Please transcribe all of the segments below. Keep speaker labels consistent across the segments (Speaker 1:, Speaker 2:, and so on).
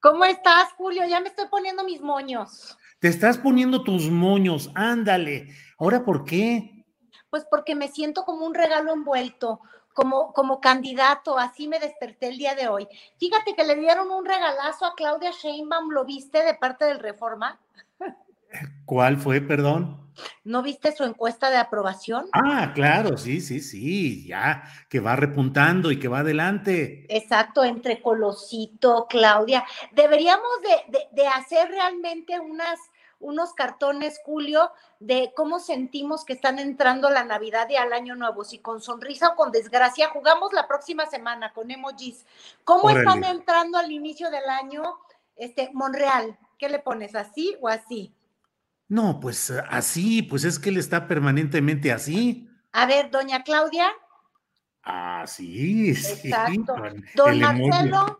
Speaker 1: ¿Cómo estás, Julio? Ya me estoy poniendo mis moños.
Speaker 2: Te estás poniendo tus moños, ándale. ¿Ahora por qué?
Speaker 1: Pues porque me siento como un regalo envuelto, como, como candidato, así me desperté el día de hoy. Fíjate que le dieron un regalazo a Claudia Sheinbaum, ¿lo viste de parte del Reforma?
Speaker 2: ¿Cuál fue, perdón?
Speaker 1: ¿No viste su encuesta de aprobación?
Speaker 2: Ah, claro, sí, sí, sí, ya, que va repuntando y que va adelante.
Speaker 1: Exacto, entre Colosito, Claudia. Deberíamos de, de- de hacer realmente unas, unos cartones, Julio, de cómo sentimos que están entrando la Navidad y al Año Nuevo, si con sonrisa o con desgracia. Jugamos la próxima semana con emojis. ¿Cómo
Speaker 2: Órale.
Speaker 1: están entrando al inicio del año? Este, Monreal, ¿qué le pones? ¿Así o así?
Speaker 2: No, pues eh, así, pues es que él está permanentemente así.
Speaker 1: A ver, doña Claudia,
Speaker 2: Así, sí.
Speaker 1: exacto.
Speaker 2: con
Speaker 1: Don
Speaker 2: el.
Speaker 1: Marcelo,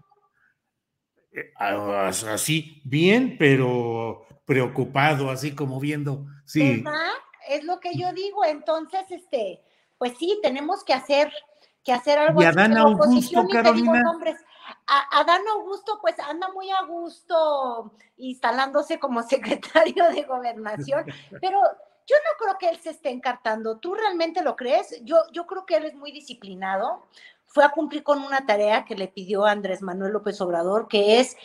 Speaker 2: Eh, ah, Así, bien, pero preocupado, así como viendo. Sí,
Speaker 1: ¿verdad? Es lo que yo digo. Entonces, este, pues sí, tenemos que hacer, que hacer algo
Speaker 2: ¿Y
Speaker 1: así
Speaker 2: Adán Augusto,
Speaker 1: te digo
Speaker 2: Carolina?
Speaker 1: nombres. Adán Augusto, pues anda muy a gusto instalándose como secretario de gobernación, pero yo no creo que él se esté encartando. ¿Tú realmente lo crees? Yo, yo creo que él es muy disciplinado. Fue a cumplir con una tarea que le pidió Andrés Manuel López Obrador, que es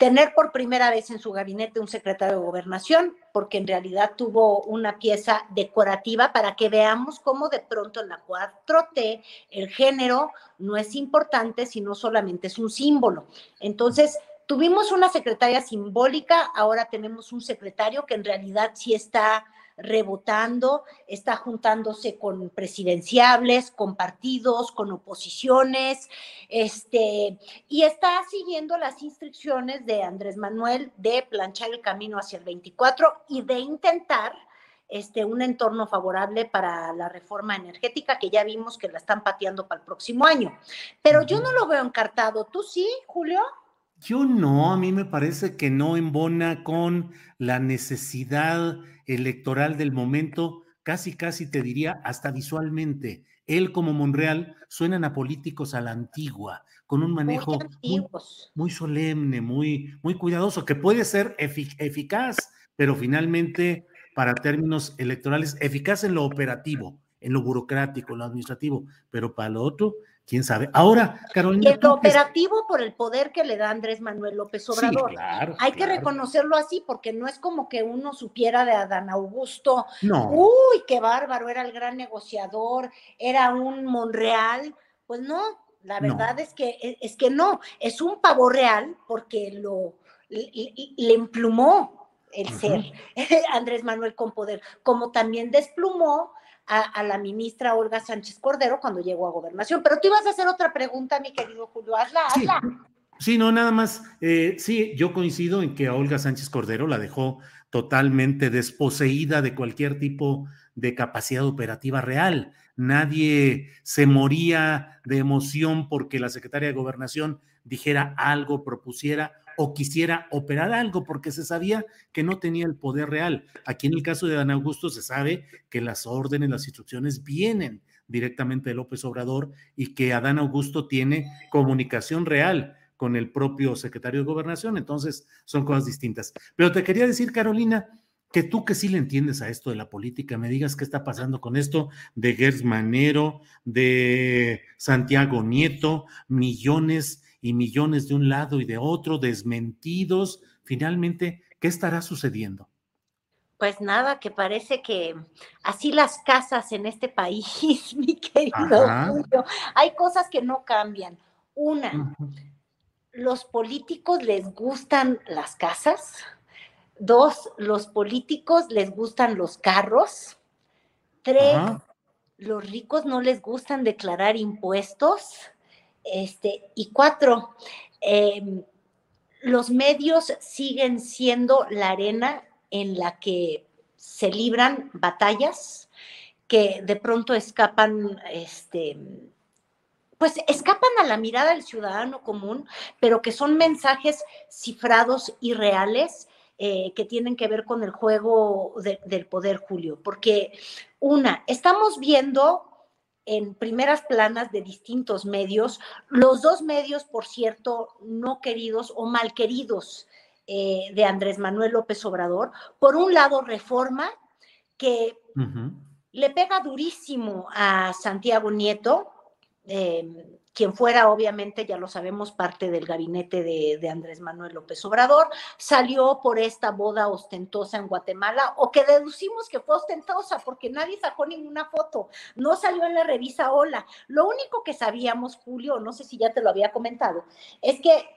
Speaker 1: tener por primera vez en su gabinete un secretario de gobernación, porque en realidad tuvo una pieza decorativa para que veamos cómo de pronto en la 4T el género no es importante, sino solamente es un símbolo. Entonces, tuvimos una secretaria simbólica, ahora tenemos un secretario que en realidad sí está rebotando, está juntándose con presidenciables, con partidos, con oposiciones, este, y está siguiendo las instrucciones de Andrés Manuel de planchar el camino hacia el 24 y de intentar este, un entorno favorable para la reforma energética que ya vimos que la están pateando para el próximo año. Pero yo no lo veo encartado. ¿Tú sí, Julio?
Speaker 2: Yo no, a mí me parece que no embona con la necesidad electoral del momento, casi, casi te diría, hasta visualmente. Él como Monreal suenan a políticos a la antigua, con un manejo
Speaker 1: Muy
Speaker 2: muy, solemne, muy, muy cuidadoso, que puede ser efi- eficaz, pero finalmente para términos electorales, eficaz en lo operativo, en lo burocrático, en lo administrativo, pero para lo otro, quién sabe. Ahora, Carolina, que-
Speaker 1: operativo por el poder que le da Andrés Manuel López
Speaker 2: Sí,
Speaker 1: Obrador.
Speaker 2: claro,
Speaker 1: Hay que reconocerlo así, porque no es como que uno supiera de Adán Augusto,
Speaker 2: No.
Speaker 1: uy, qué bárbaro, era el gran negociador, era un Monreal. Pues no, la
Speaker 2: No.
Speaker 1: verdad es que e, es que no, es un pavo real porque lo le, emplumó el ser Andrés Manuel con poder, como también desplumó a, a la ministra Olga Sánchez Cordero cuando llegó a gobernación. Pero tú ibas a hacer otra pregunta, mi querido Julio, hazla,
Speaker 2: Sí,
Speaker 1: hazla.
Speaker 2: sí, no, nada más. eh, sí, yo coincido en que a Olga Sánchez Cordero la dejó totalmente desposeída de cualquier tipo de capacidad operativa real. Nadie se moría de emoción porque la secretaria de Gobernación dijera algo, propusiera o quisiera operar algo, porque se sabía que no tenía el poder real. Aquí en el caso de Dan Augusto se sabe que las órdenes, las instrucciones vienen directamente de López Obrador y que Adán Augusto tiene comunicación real con el propio secretario de gobernación, entonces son cosas distintas. Pero te quería decir, Carolina, que tú que sí le entiendes a esto de la política, me digas qué está pasando con esto de Gers Manero, de Santiago Nieto, millones y millones de un lado y de otro, desmentidos. Finalmente, ¿qué estará sucediendo?
Speaker 1: Pues nada, que parece que así las casas en este país, mi querido Julio, hay cosas que no cambian. Una, los políticos les gustan las casas. Dos, los políticos les gustan los carros. Tres, los ricos no les gustan declarar impuestos. Este, y cuatro, em, los medios siguen siendo la arena en la que se libran batallas que de pronto escapan este, pues escapan a la mirada del ciudadano común, pero que son mensajes cifrados y reales eh, que tienen que ver con el juego del poder, Julio. Porque, una, estamos viendo en primeras planas de distintos medios, los dos medios, por cierto, no queridos o mal queridos eh, de Andrés Manuel López Obrador. Por un lado, Reforma, que le pega durísimo a Santiago Nieto, eh, quien fuera, obviamente, ya lo sabemos, parte del gabinete de, Andrés Manuel López Obrador, salió por esta boda ostentosa en Guatemala, o que deducimos que fue ostentosa porque nadie sacó ninguna foto, no salió en la revista Hola. Lo único que sabíamos, Julio, no sé si ya te lo había comentado, es que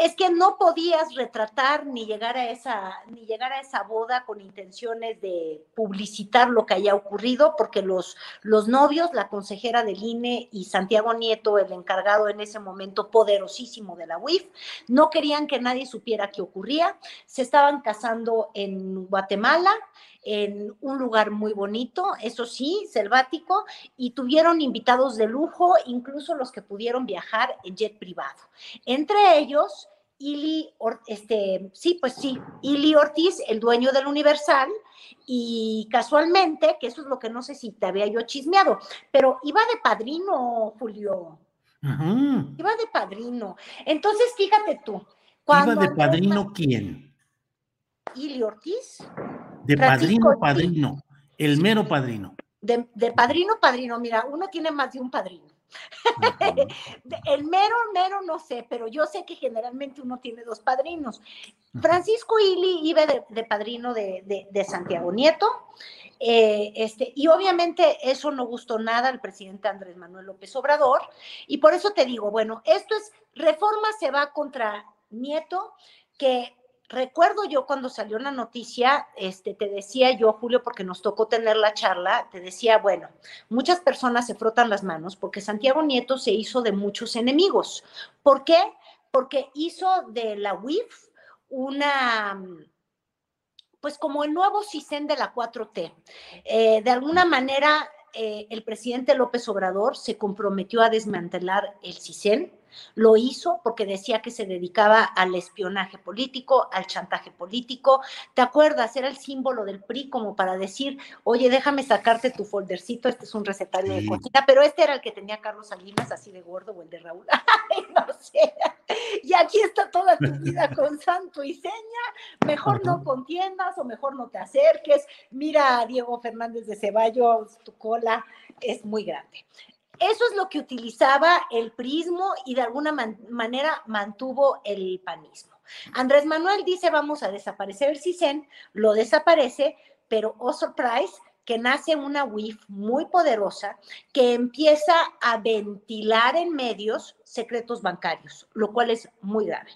Speaker 1: es que no podías retratar ni llegar a esa ni llegar a esa boda con intenciones de publicitar lo que haya ocurrido porque los los novios la consejera del INE y Santiago Nieto el encargado en ese momento poderosísimo de la UIF no querían que nadie supiera qué ocurría. Se estaban casando en Guatemala en un lugar muy bonito, eso sí, selvático, y tuvieron invitados de lujo, incluso los que pudieron viajar en jet privado. Entre ellos, Ili, este, sí, pues sí, Ili Ortiz, el dueño del Universal, y casualmente, que eso es lo que no sé si te había yo chismeado, pero iba de padrino, Julio. Iba de padrino. Entonces, fíjate tú.
Speaker 2: ¿Iba de padrino quién?
Speaker 1: Ili Ortiz.
Speaker 2: De padrino, padrino, el mero padrino.
Speaker 1: De, de padrino, padrino, mira, uno tiene más de un padrino. el mero, mero no sé, pero yo sé que generalmente uno tiene dos padrinos. Francisco Ili iba de, padrino de, Santiago Nieto, eh, este, y obviamente eso no gustó nada al presidente Andrés Manuel López Obrador, y por eso te digo, bueno, esto es, reforma se va contra Nieto, que recuerdo yo cuando salió la noticia, este, te decía yo, Julio, porque nos tocó tener la charla, te decía, bueno, muchas personas se frotan las manos porque Santiago Nieto se hizo de muchos enemigos. ¿Por qué? Porque hizo de la UIF una, pues como el nuevo CISEN de la 4T. Eh, de alguna manera, eh, el presidente López Obrador se comprometió a desmantelar el CISEN, lo hizo porque decía que se dedicaba al espionaje político, al chantaje político. ¿Te acuerdas? Era el símbolo del PRI como para decir, oye, déjame sacarte tu foldercito, este es un recetario de cocina, pero este era el que tenía Carlos Salinas, así de gordo, o el de Raúl. no sé. Y aquí está toda tu vida con santo y seña. Mejor no contiendas o mejor no te acerques. Mira, Diego Fernández de Ceballos, tu cola es muy grande. Eso es lo que utilizaba el prismo y de alguna manera mantuvo el panismo. Andrés Manuel dice vamos a desaparecer el CISEN, lo desaparece, pero oh surprise, que nace una WIF muy poderosa que empieza a ventilar en medios secretos bancarios, lo cual es muy grave.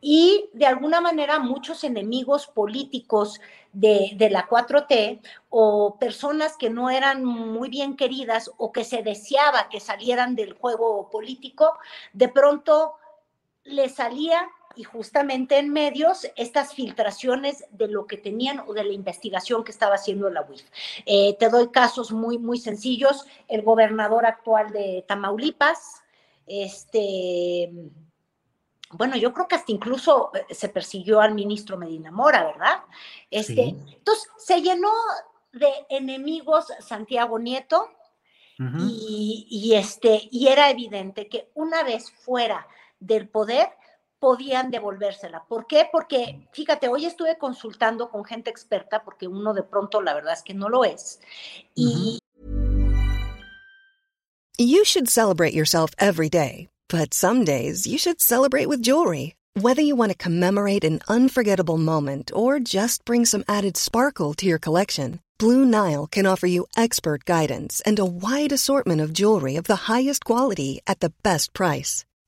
Speaker 1: Y de alguna manera muchos enemigos políticos de, la 4T o personas que no eran muy bien queridas o que se deseaba que salieran del juego político, de pronto le salía y justamente en medios estas filtraciones de lo que tenían o de la investigación que estaba haciendo la UIF. Eh, te doy casos muy, muy sencillos. El gobernador actual de Tamaulipas, este, bueno, yo creo que hasta incluso eh, se persiguió al ministro Medina Mora, ¿verdad? Este, Entonces, se llenó de enemigos Santiago Nieto y, y, este, y era evidente que una vez fuera del poder podían devolvérsela. ¿Por qué? Porque, fíjate, hoy estuve consultando con gente experta, porque uno de pronto la verdad es que no lo es. Y...
Speaker 3: You should celebrate yourself every day, but some days you should celebrate with jewelry. Whether you want to commemorate an unforgettable moment or just bring some added sparkle to your collection, Blue Nile can offer you expert guidance and a wide assortment of jewelry of the highest quality at the best price.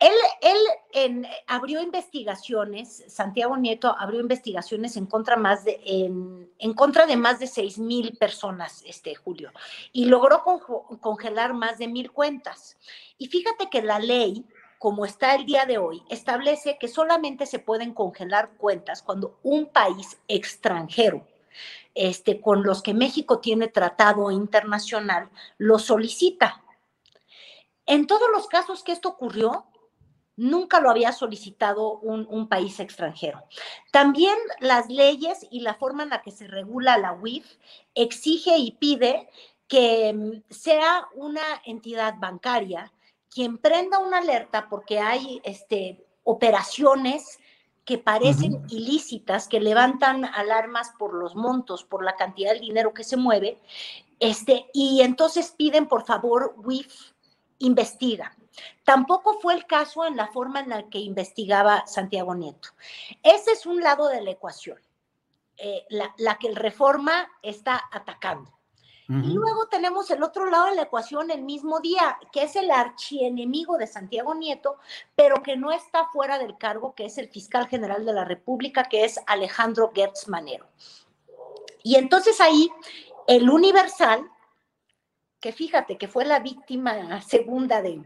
Speaker 1: Él, él abrió investigaciones, Santiago Nieto abrió investigaciones en contra, más de, en, contra de más de 6 mil personas, este Julio, y logró con, congelar más de mil cuentas. Y fíjate que la ley, como está el día de hoy, establece que solamente se pueden congelar cuentas cuando un país extranjero, este, con los que México tiene tratado internacional, lo solicita. En todos los casos que esto ocurrió, nunca lo había solicitado un, un, país extranjero. También las leyes y la forma en la que se regula la UIF exige y pide que mm, sea una entidad bancaria quien prenda una alerta porque hay este, operaciones que parecen uh -huh. ilícitas, que levantan alarmas por los montos, por la cantidad de dinero que se mueve, este, y entonces piden, por favor, WIF investiga. Tampoco fue el caso en la forma en la que investigaba Santiago Nieto. Ese es un lado de la ecuación, eh, la, la, que el reforma está atacando. Uh -huh. Y luego tenemos el otro lado de la ecuación el mismo día, que es el archienemigo de Santiago Nieto, pero que no está fuera del cargo, que es el fiscal general de la República, que es Alejandro Gertz Manero. Y entonces ahí el Universal, que fíjate que fue la víctima segunda de,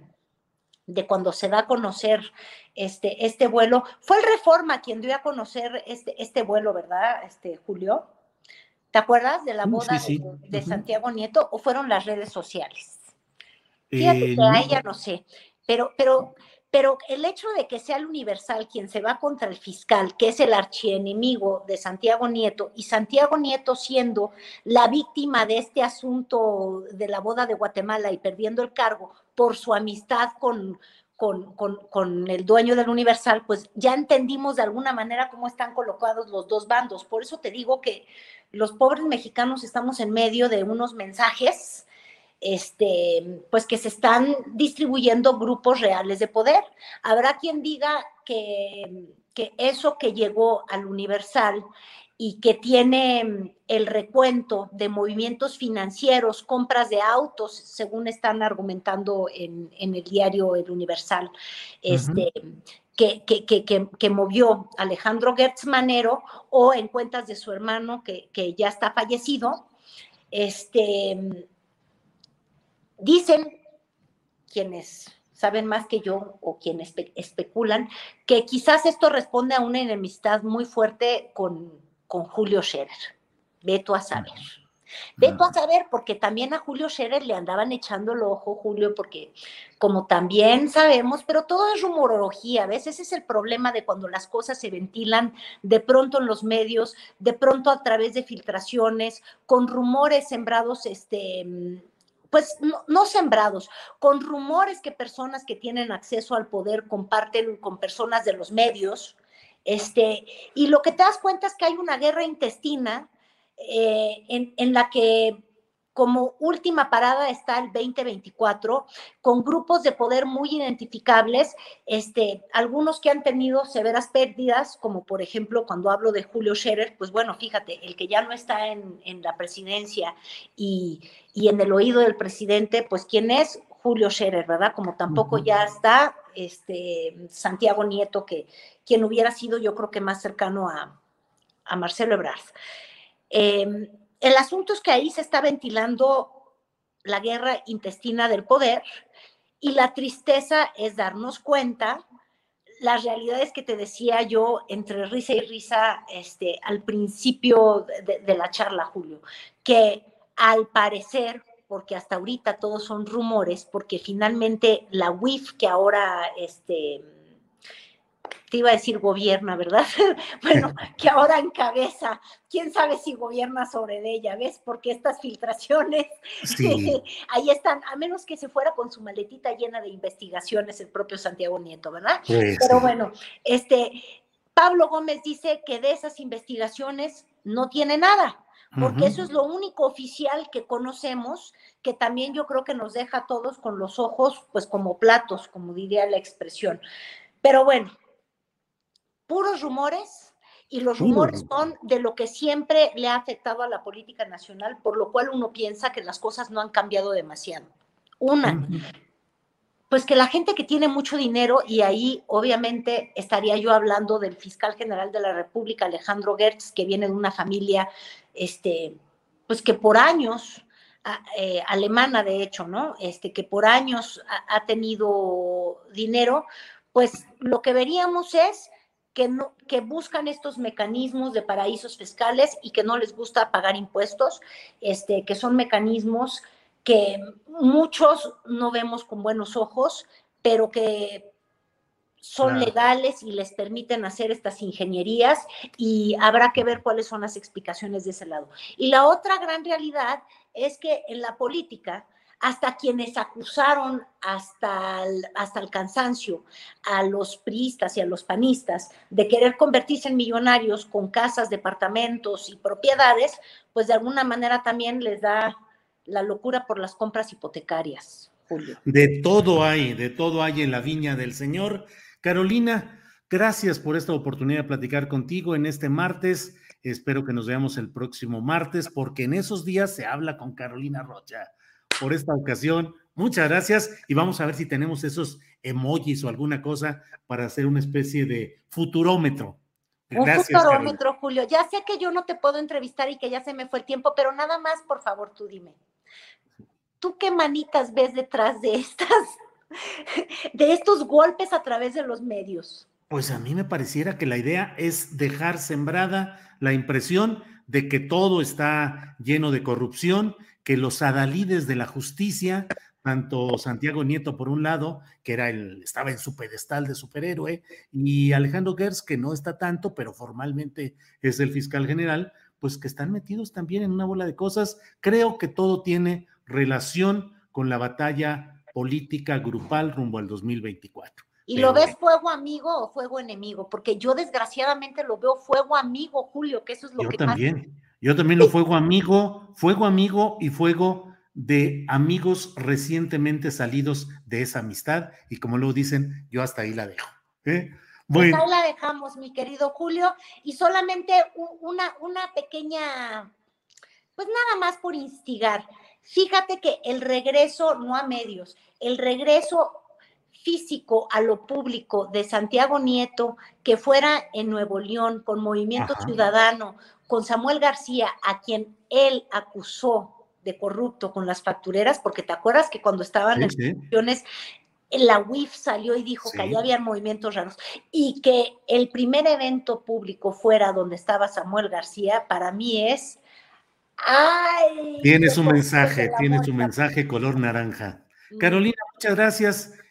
Speaker 1: de cuando se da a conocer este, este vuelo. Fue el Reforma quien dio a conocer este, este vuelo, ¿verdad, este, Julio? ¿Te acuerdas de la boda sí, sí. de, de uh -huh. Santiago Nieto o fueron las redes sociales? Fíjate eh, que a ella no sé, pero, pero, pero el hecho de que sea el Universal quien se va contra el fiscal, que es el archienemigo de Santiago Nieto, y Santiago Nieto siendo la víctima de este asunto de la boda de Guatemala y perdiendo el cargo por su amistad con, con, con, con, el dueño del Universal, pues ya entendimos de alguna manera cómo están colocados los dos bandos. Por eso te digo que los pobres mexicanos estamos en medio de unos mensajes este, pues que se están distribuyendo grupos reales de poder. Habrá quien diga que, que eso que llegó al Universal y que tiene el recuento de movimientos financieros, compras de autos, según están argumentando en, en el diario El Universal, este, uh -huh. que, que, que, que, movió Alejandro Gertz Manero o en cuentas de su hermano que, que ya está fallecido. Este, dicen quienes saben más que yo o quienes espe especulan que quizás esto responde a una enemistad muy fuerte con, con Julio Scherer. Veto a saber. Veto a saber, porque también a Julio Scherer le andaban echando el ojo, Julio, porque como también sabemos, pero todo es rumorología, ¿ves? Ese es el problema de cuando las cosas se ventilan de pronto en los medios, de pronto a través de filtraciones, con rumores sembrados, este pues no, sembrados, con rumores que personas que tienen acceso al poder comparten con personas de los medios, este, y lo que te das cuenta es que hay una guerra intestina eh, en, la que como última parada está el 2024, con grupos de poder muy identificables, este, algunos que han tenido severas pérdidas, como por ejemplo cuando hablo de Julio Scherer, pues bueno, fíjate, el que ya no está en, en la presidencia y, y, en el oído del presidente, pues ¿quién es? Julio Scherer, ¿verdad? Como tampoco ya está este, Santiago Nieto, que quien hubiera sido yo creo que más cercano a, Marcelo Ebrard. Em, el asunto es que ahí se está ventilando la guerra intestina del poder y la tristeza es darnos cuenta las realidades que te decía yo entre risa y risa este, al principio de la charla, Julio, que al parecer porque hasta ahorita todos son rumores, porque finalmente la WIF que ahora, este, te iba a decir gobierna, ¿verdad? bueno, que ahora encabeza, quién sabe si gobierna sobre ella, ¿ves? Porque estas filtraciones, ahí están, a menos que se fuera con su maletita llena de investigaciones el propio Santiago Nieto, ¿verdad? Pero bueno, este, Pablo Gómez dice que de esas investigaciones no tiene nada porque eso es lo único oficial que conocemos, que también yo creo que nos deja a todos con los ojos, pues como platos, como diría la expresión. Pero bueno, puros rumores, y los rumores son de lo que siempre le ha afectado a la política nacional, por lo cual uno piensa que las cosas no han cambiado demasiado. Una, pues que la gente que tiene mucho dinero, y ahí obviamente estaría yo hablando del fiscal general de la República, Alejandro Gertz, que viene de una familia, este, pues que por años, eh, alemana de hecho, ¿no? Este, que por años ha, tenido dinero, pues lo que veríamos es que, no, que buscan estos mecanismos de paraísos fiscales y que no les gusta pagar impuestos, este, que son mecanismos que muchos no vemos con buenos ojos, pero que son legales y les permiten hacer estas ingenierías y habrá que ver cuáles son las explicaciones de ese lado. Y la otra gran realidad es que en la política, hasta quienes acusaron hasta el, hasta el cansancio a los priistas y a los panistas de querer convertirse en millonarios con casas, departamentos y propiedades, pues de alguna manera también les da la locura por las compras hipotecarias, Julio.
Speaker 2: De todo hay, de todo hay en la viña del Señor. Carolina, gracias por esta oportunidad de platicar contigo en este martes. Espero que nos veamos el próximo martes, porque en esos días se habla con Carolina Rocha. Por esta ocasión, muchas gracias y vamos a ver si tenemos esos emojis o alguna cosa para hacer una especie de futurómetro.
Speaker 1: Gracias, Un futurómetro, Julio. Ya sé que yo no te puedo entrevistar y que ya se me fue el tiempo, pero nada más, por favor, tú dime. ¿tú qué manitas ves detrás de estas, de estos golpes a través de los medios?
Speaker 2: Pues a mí me pareciera que la idea es dejar sembrada la impresión de que todo está lleno de corrupción, que los adalides de la justicia, tanto Santiago Nieto por un lado, que era el, estaba en su pedestal de superhéroe, y Alejandro Gers, que no está tanto, pero formalmente es el fiscal general, pues que están metidos también en una bola de cosas. Creo que todo tiene relación con la batalla política grupal rumbo al 2024.
Speaker 1: ¿Y lo ves fuego amigo o fuego enemigo? Porque yo desgraciadamente lo veo fuego amigo, Julio, que eso es lo
Speaker 2: yo
Speaker 1: que
Speaker 2: también. Yo también lo fuego amigo, fuego amigo y fuego de amigos recientemente salidos de esa amistad. Y como luego dicen, yo hasta ahí la dejo. ¿eh?
Speaker 1: Pues ahí la dejamos, mi querido Julio. Y solamente una, una pequeña, pues nada más por instigar. Fíjate que el regreso, no a medios, el regreso físico a lo público de Santiago Nieto, que fuera en Nuevo León con Movimiento Ciudadano, con Samuel García, a quien él acusó de corrupto con las factureras, porque te acuerdas que cuando estaban en elecciones, la UIF salió y dijo que allá había movimientos raros y que el primer evento público fuera donde estaba Samuel García, para mí es
Speaker 2: tiene su mensaje, tiene su mensaje color naranja. Carolina, muchas gracias